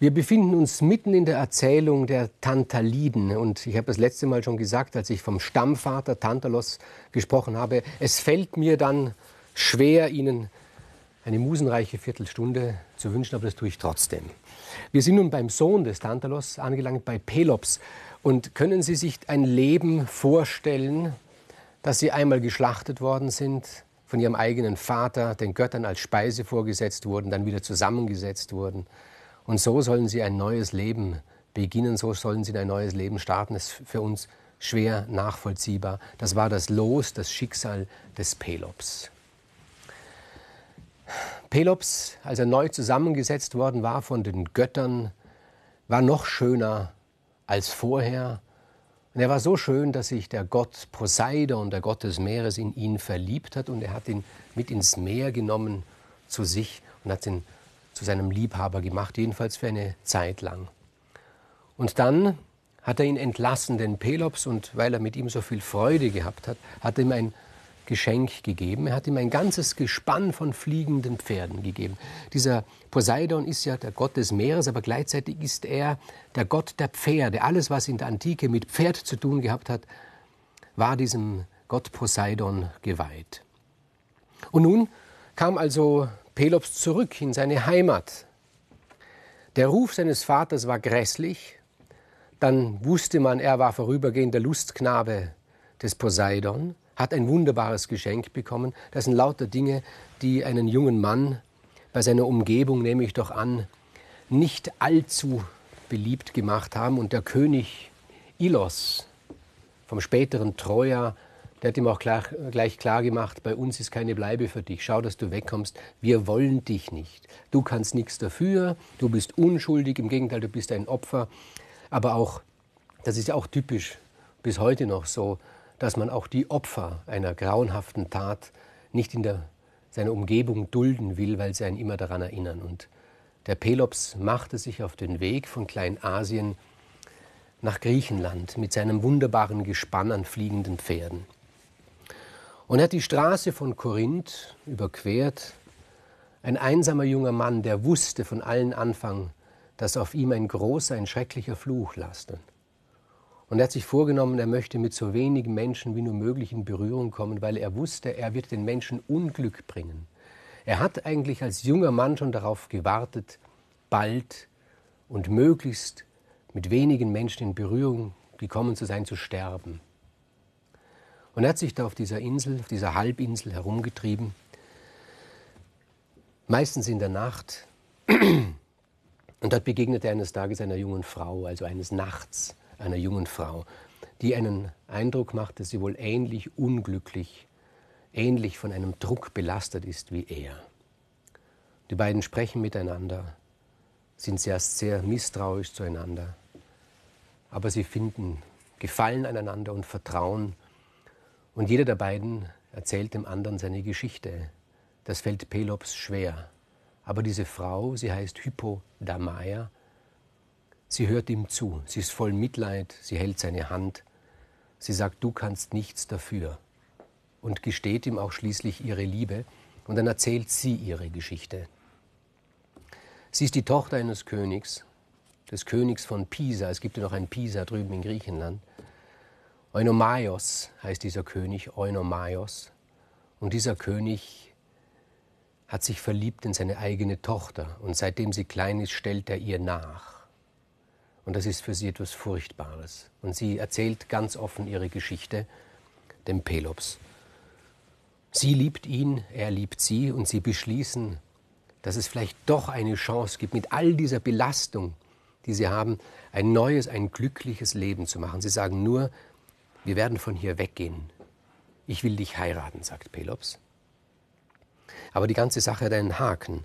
Wir befinden uns mitten in der Erzählung der Tantaliden. Und ich habe das letzte Mal schon gesagt, als ich vom Stammvater Tantalos gesprochen habe, es fällt mir dann schwer, Ihnen eine musenreiche Viertelstunde zu wünschen, aber das tue ich trotzdem. Wir sind nun beim Sohn des Tantalos angelangt, bei Pelops. Und können Sie sich ein Leben vorstellen, dass Sie einmal geschlachtet worden sind, von Ihrem eigenen Vater, den Göttern als Speise vorgesetzt wurden, dann wieder zusammengesetzt wurden? Und so sollen Sie ein neues Leben beginnen, so sollen Sie ein neues Leben starten. Das ist für uns schwer nachvollziehbar. Das war das Los, das Schicksal des Pelops. Pelops, als er neu zusammengesetzt worden war von den Göttern, war noch schöner als vorher. Und er war so schön, dass sich der Gott Poseidon, der Gott des Meeres, in ihn verliebt hat und er hat ihn mit ins Meer genommen zu sich und hat ihn zu seinem Liebhaber gemacht, jedenfalls für eine Zeit lang. Und dann hat er ihn entlassen, den Pelops, und weil er mit ihm so viel Freude gehabt hat, hat er ihm ein Geschenk gegeben. Er hat ihm ein ganzes Gespann von fliegenden Pferden gegeben. Dieser Poseidon ist ja der Gott des Meeres, aber gleichzeitig ist er der Gott der Pferde. Alles, was in der Antike mit Pferd zu tun gehabt hat, war diesem Gott Poseidon geweiht. Und nun kam also Pelops zurück in seine Heimat. Der Ruf seines Vaters war grässlich. Dann wusste man, er war vorübergehender Lustknabe des Poseidon, hat ein wunderbares Geschenk bekommen. Das sind lauter Dinge, die einen jungen Mann bei seiner Umgebung, nehme ich doch an, nicht allzu beliebt gemacht haben. Und der König Ilos vom späteren Troja der hat ihm auch gleich, gleich klar gemacht, bei uns ist keine Bleibe für dich. Schau, dass du wegkommst. Wir wollen dich nicht. Du kannst nichts dafür. Du bist unschuldig. Im Gegenteil, du bist ein Opfer. Aber auch, das ist ja auch typisch bis heute noch so, dass man auch die Opfer einer grauenhaften Tat nicht in der, seiner Umgebung dulden will, weil sie einen immer daran erinnern. Und der Pelops machte sich auf den Weg von Kleinasien nach Griechenland mit seinem wunderbaren Gespann an fliegenden Pferden. Und er hat die Straße von Korinth überquert. Ein einsamer junger Mann, der wusste von allen Anfang, dass auf ihm ein großer, ein schrecklicher Fluch lastet. Und er hat sich vorgenommen, er möchte mit so wenigen Menschen wie nur möglich in Berührung kommen, weil er wusste, er wird den Menschen Unglück bringen. Er hat eigentlich als junger Mann schon darauf gewartet, bald und möglichst mit wenigen Menschen in Berührung gekommen zu sein, zu sterben. Und er hat sich da auf dieser Insel, auf dieser Halbinsel herumgetrieben, meistens in der Nacht. Und dort begegnete er eines Tages einer jungen Frau, also eines Nachts einer jungen Frau, die einen Eindruck macht, dass sie wohl ähnlich unglücklich, ähnlich von einem Druck belastet ist wie er. Die beiden sprechen miteinander, sind zuerst sehr misstrauisch zueinander, aber sie finden Gefallen aneinander und Vertrauen und jeder der beiden erzählt dem anderen seine Geschichte. Das fällt Pelops schwer. Aber diese Frau, sie heißt Hypodamaya, sie hört ihm zu. Sie ist voll Mitleid, sie hält seine Hand. Sie sagt, du kannst nichts dafür. Und gesteht ihm auch schließlich ihre Liebe. Und dann erzählt sie ihre Geschichte. Sie ist die Tochter eines Königs, des Königs von Pisa. Es gibt ja noch ein Pisa drüben in Griechenland. Eunomaios heißt dieser König, Eunomaios. Und dieser König hat sich verliebt in seine eigene Tochter und seitdem sie klein ist, stellt er ihr nach. Und das ist für sie etwas Furchtbares. Und sie erzählt ganz offen ihre Geschichte dem Pelops. Sie liebt ihn, er liebt sie und sie beschließen, dass es vielleicht doch eine Chance gibt, mit all dieser Belastung, die sie haben, ein neues, ein glückliches Leben zu machen. Sie sagen nur, wir werden von hier weggehen. Ich will dich heiraten, sagt Pelops. Aber die ganze Sache hat einen Haken.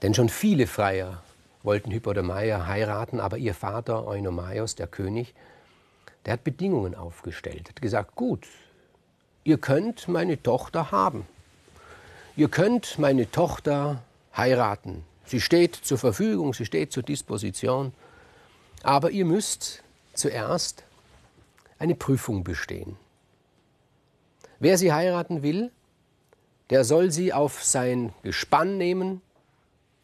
Denn schon viele Freier wollten Hypodameia heiraten, aber ihr Vater Eunomaios, der König, der hat Bedingungen aufgestellt, hat gesagt, gut, ihr könnt meine Tochter haben. Ihr könnt meine Tochter heiraten. Sie steht zur Verfügung, sie steht zur Disposition. Aber ihr müsst zuerst eine Prüfung bestehen. Wer sie heiraten will, der soll sie auf sein Gespann nehmen,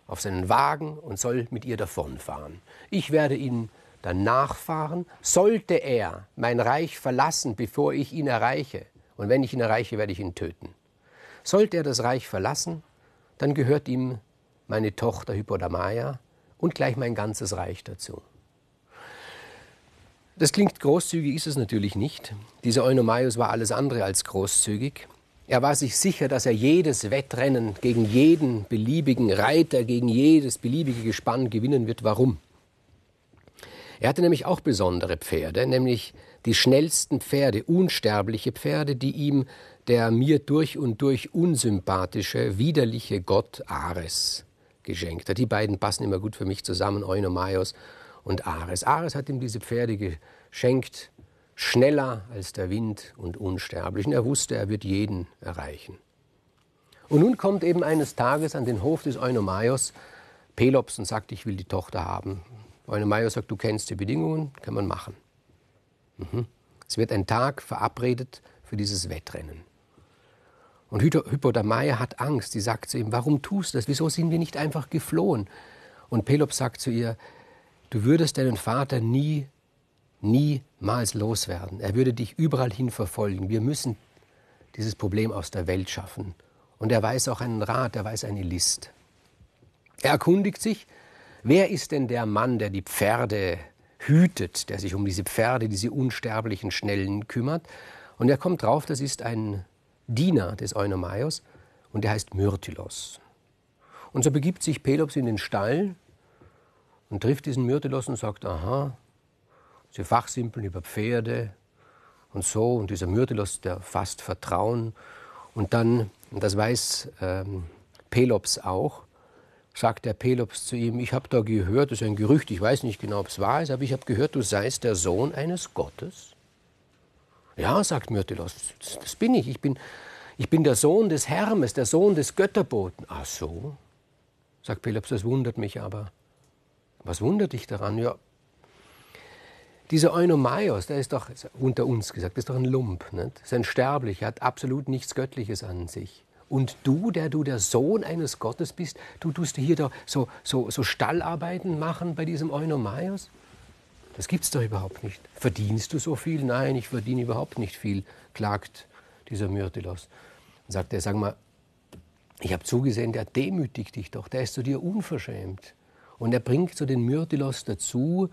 auf seinen Wagen und soll mit ihr davonfahren. Ich werde ihn dann nachfahren. Sollte er mein Reich verlassen, bevor ich ihn erreiche, und wenn ich ihn erreiche, werde ich ihn töten. Sollte er das Reich verlassen, dann gehört ihm meine Tochter Hypodamaya und gleich mein ganzes Reich dazu. Das klingt großzügig, ist es natürlich nicht. Dieser Eunomaios war alles andere als großzügig. Er war sich sicher, dass er jedes Wettrennen gegen jeden beliebigen Reiter, gegen jedes beliebige Gespann gewinnen wird. Warum? Er hatte nämlich auch besondere Pferde, nämlich die schnellsten Pferde, unsterbliche Pferde, die ihm der mir durch und durch unsympathische, widerliche Gott Ares geschenkt hat. Die beiden passen immer gut für mich zusammen, Eunomaios und Ares. Ares hat ihm diese Pferde geschenkt, schneller als der Wind und unsterblich. Und er wusste, er wird jeden erreichen. Und nun kommt eben eines Tages an den Hof des Eunomaios Pelops und sagt, ich will die Tochter haben. Eunomaios sagt, du kennst die Bedingungen, kann man machen. Mhm. Es wird ein Tag verabredet für dieses Wettrennen. Und Hypodamaya hat Angst. Sie sagt zu ihm, warum tust du das? Wieso sind wir nicht einfach geflohen? Und Pelops sagt zu ihr, du würdest deinen Vater nie, niemals loswerden. Er würde dich überall hin verfolgen. Wir müssen dieses Problem aus der Welt schaffen. Und er weiß auch einen Rat, er weiß eine List. Er erkundigt sich, wer ist denn der Mann, der die Pferde hütet, der sich um diese Pferde, diese unsterblichen Schnellen kümmert. Und er kommt drauf, das ist ein Diener des Eunomaios und der heißt Myrtilos. Und so begibt sich Pelops in den Stall und trifft diesen Myrtilos und sagt, aha, sie fachsimpeln über Pferde und so. Und dieser Myrtilos, der fasst Vertrauen. Und dann, und das weiß ähm, Pelops auch, sagt der Pelops zu ihm, ich habe da gehört, das ist ein Gerücht, ich weiß nicht genau, ob es wahr ist, aber ich habe gehört, du seist der Sohn eines Gottes. Ja, sagt Myrtilos, das bin ich. Ich bin, ich bin der Sohn des Hermes, der Sohn des Götterboten. Ach so, sagt Pelops, das wundert mich aber. Was wundert dich daran? Ja, dieser Eunomaios, der ist doch unter uns gesagt, ist doch ein Lump, nicht? ist ein Sterblicher, hat absolut nichts Göttliches an sich. Und du, der du der Sohn eines Gottes bist, du tust hier da so, so, so Stallarbeiten machen bei diesem Eunomaios? Das gibt's doch überhaupt nicht. Verdienst du so viel? Nein, ich verdiene überhaupt nicht viel, klagt dieser Myrtilos. Dann sagt er, sag mal, ich habe zugesehen, der demütigt dich doch, der ist zu dir unverschämt. Und er bringt so den Myrtilos dazu,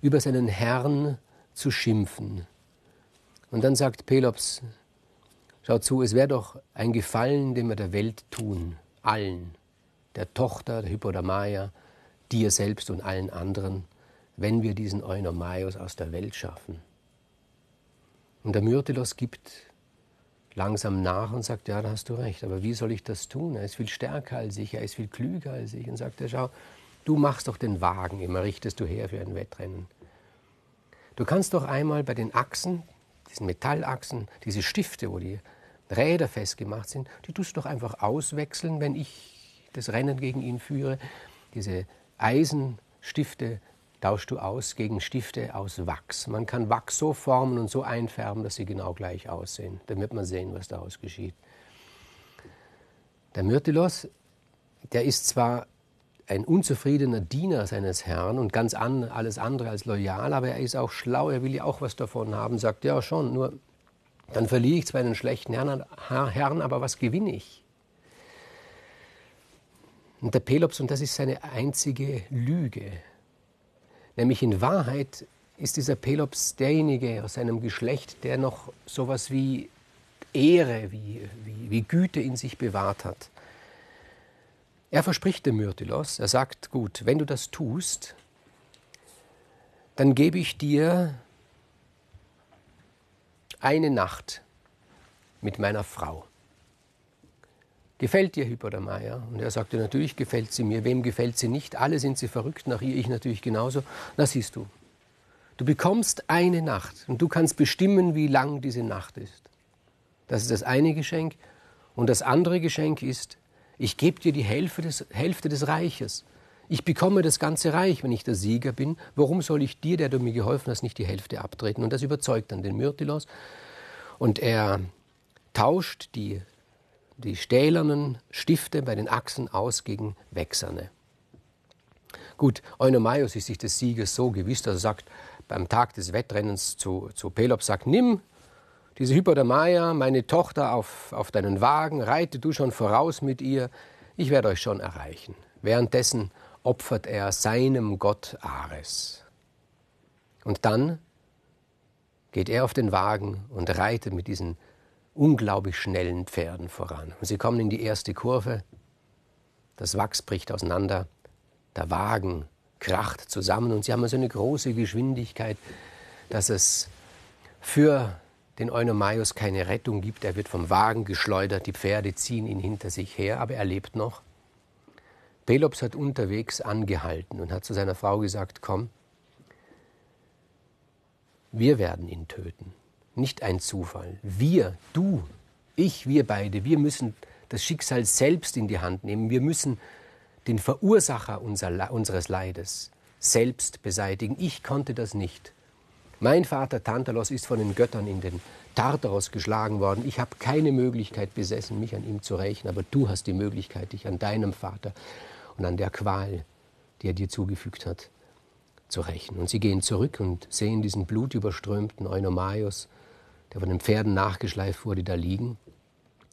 über seinen Herrn zu schimpfen. Und dann sagt Pelops, schau zu, es wäre doch ein Gefallen, den wir der Welt tun, allen, der Tochter, der Hypodamaya, dir selbst und allen anderen, wenn wir diesen Eunomaios aus der Welt schaffen. Und der Myrtilos gibt langsam nach und sagt, ja, da hast du recht, aber wie soll ich das tun? Er ist viel stärker als ich, er ist viel klüger als ich. Und sagt er, schau, du machst doch den Wagen, immer richtest du her für ein Wettrennen. Du kannst doch einmal bei den Achsen, diesen Metallachsen, diese Stifte, wo die Räder festgemacht sind, die tust du doch einfach auswechseln, wenn ich das Rennen gegen ihn führe. Diese Eisenstifte tauschst du aus gegen Stifte aus Wachs. Man kann Wachs so formen und so einfärben, dass sie genau gleich aussehen. Dann wird man sehen, was daraus geschieht. Der Myrtilos, der ist zwar ein unzufriedener Diener seines Herrn und ganz an, alles andere als loyal, aber er ist auch schlau, er will ja auch was davon haben, sagt ja schon, nur dann verliere ich zwar einen schlechten Herrn, Herrn, aber was gewinne ich? Und der Pelops, und das ist seine einzige Lüge, Nämlich in Wahrheit ist dieser Pelops derjenige aus seinem Geschlecht, der noch sowas wie Ehre, wie, wie, wie Güte in sich bewahrt hat. Er verspricht dem Myrtilos, er sagt, gut, wenn du das tust, dann gebe ich dir eine Nacht mit meiner Frau. Gefällt dir Hypodamaya? Und er sagte, natürlich gefällt sie mir. Wem gefällt sie nicht? Alle sind sie verrückt nach ihr, ich natürlich genauso. Na siehst du, du bekommst eine Nacht und du kannst bestimmen, wie lang diese Nacht ist. Das ist das eine Geschenk. Und das andere Geschenk ist, ich gebe dir die Hälfte des, Hälfte des Reiches. Ich bekomme das ganze Reich, wenn ich der Sieger bin. Warum soll ich dir, der du mir geholfen hast, nicht die Hälfte abtreten? Und das überzeugt dann den Myrtilos. Und er tauscht die die stählernen Stifte bei den Achsen aus gegen wächserne. Gut, Eunomaios ist sich des Sieges so gewiss, dass er sagt, beim Tag des Wettrennens zu, zu Pelops sagt, nimm diese Hypodermaia, meine Tochter, auf, auf deinen Wagen, reite du schon voraus mit ihr, ich werde euch schon erreichen. Währenddessen opfert er seinem Gott Ares. Und dann geht er auf den Wagen und reitet mit diesen unglaublich schnellen Pferden voran. Und sie kommen in die erste Kurve, das Wachs bricht auseinander, der Wagen kracht zusammen und sie haben so eine große Geschwindigkeit, dass es für den Eunomaios keine Rettung gibt. Er wird vom Wagen geschleudert, die Pferde ziehen ihn hinter sich her, aber er lebt noch. Pelops hat unterwegs angehalten und hat zu seiner Frau gesagt, komm, wir werden ihn töten. Nicht ein Zufall. Wir, du, ich, wir beide, wir müssen das Schicksal selbst in die Hand nehmen. Wir müssen den Verursacher unser, unseres Leides selbst beseitigen. Ich konnte das nicht. Mein Vater Tantalos ist von den Göttern in den Tartaros geschlagen worden. Ich habe keine Möglichkeit besessen, mich an ihm zu rächen, aber du hast die Möglichkeit, dich an deinem Vater und an der Qual, die er dir zugefügt hat, zu rächen. Und sie gehen zurück und sehen diesen blutüberströmten Eunomaios, der von den Pferden nachgeschleift wurde, da liegen.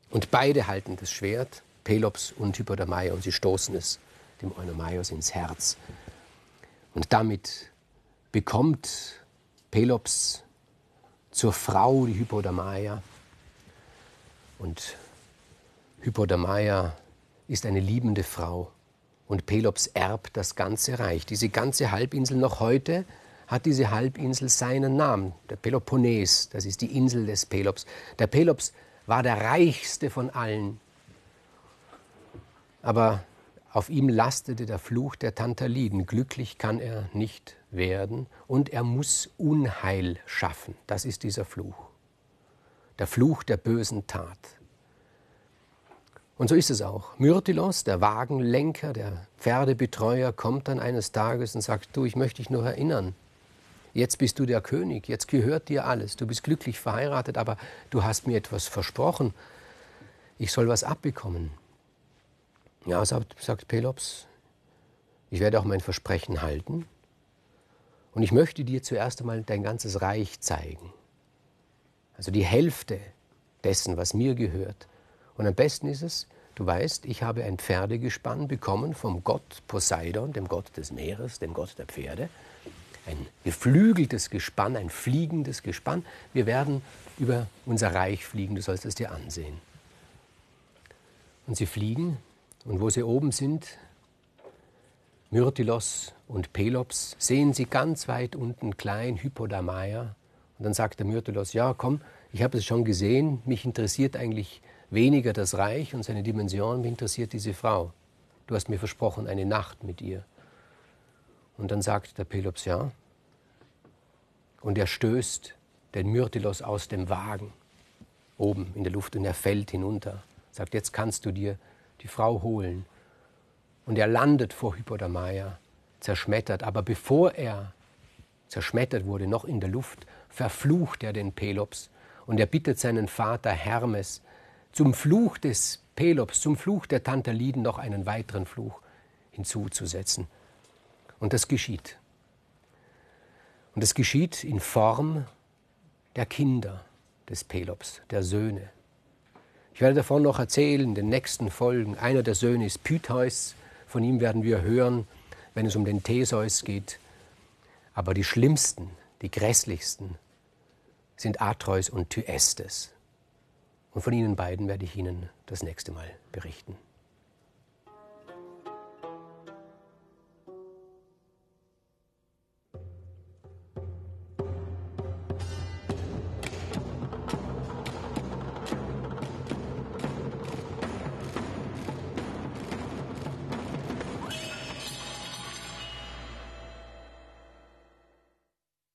Und beide halten das Schwert, Pelops und Hypodameia, und sie stoßen es dem Eunomaios ins Herz. Und damit bekommt Pelops zur Frau die Hypodameia. Und Hypodameia ist eine liebende Frau. Und Pelops erbt das ganze Reich. Diese ganze Halbinsel noch heute hat diese Halbinsel seinen Namen, der Peloponnes, das ist die Insel des Pelops. Der Pelops war der reichste von allen. Aber auf ihm lastete der Fluch der Tantaliden. Glücklich kann er nicht werden und er muss Unheil schaffen. Das ist dieser Fluch. Der Fluch der bösen Tat. Und so ist es auch. Myrtilos, der Wagenlenker, der Pferdebetreuer, kommt dann eines Tages und sagt, du, ich möchte dich nur erinnern, jetzt bist du der König, jetzt gehört dir alles, du bist glücklich verheiratet, aber du hast mir etwas versprochen, ich soll was abbekommen. Ja, sagt, sagt Pelops, ich werde auch mein Versprechen halten und ich möchte dir zuerst einmal dein ganzes Reich zeigen. Also die Hälfte dessen, was mir gehört. Und am besten ist es, du weißt, ich habe ein Pferdegespann bekommen vom Gott Poseidon, dem Gott des Meeres, dem Gott der Pferde ein geflügeltes Gespann, ein fliegendes Gespann. Wir werden über unser Reich fliegen, du sollst es dir ansehen. Und sie fliegen, und wo sie oben sind, Myrtilos und Pelops, sehen sie ganz weit unten klein Hypodamaia. Und dann sagt der Myrtilos, ja komm, ich habe es schon gesehen, mich interessiert eigentlich weniger das Reich und seine Dimension, mich interessiert diese Frau. Du hast mir versprochen, eine Nacht mit ihr. Und dann sagt der Pelops ja. Und er stößt den Myrtilos aus dem Wagen oben in der Luft und er fällt hinunter. Sagt, jetzt kannst du dir die Frau holen. Und er landet vor Hypodamaya, zerschmettert. Aber bevor er zerschmettert wurde, noch in der Luft, verflucht er den Pelops. Und er bittet seinen Vater Hermes, zum Fluch des Pelops, zum Fluch der Tantaliden noch einen weiteren Fluch hinzuzusetzen. Und das geschieht. Und es geschieht in Form der Kinder des Pelops, der Söhne. Ich werde davon noch erzählen in den nächsten Folgen. Einer der Söhne ist Pytheus. Von ihm werden wir hören, wenn es um den Theseus geht. Aber die schlimmsten, die grässlichsten sind Atreus und Thyestes. Und von ihnen beiden werde ich Ihnen das nächste Mal berichten.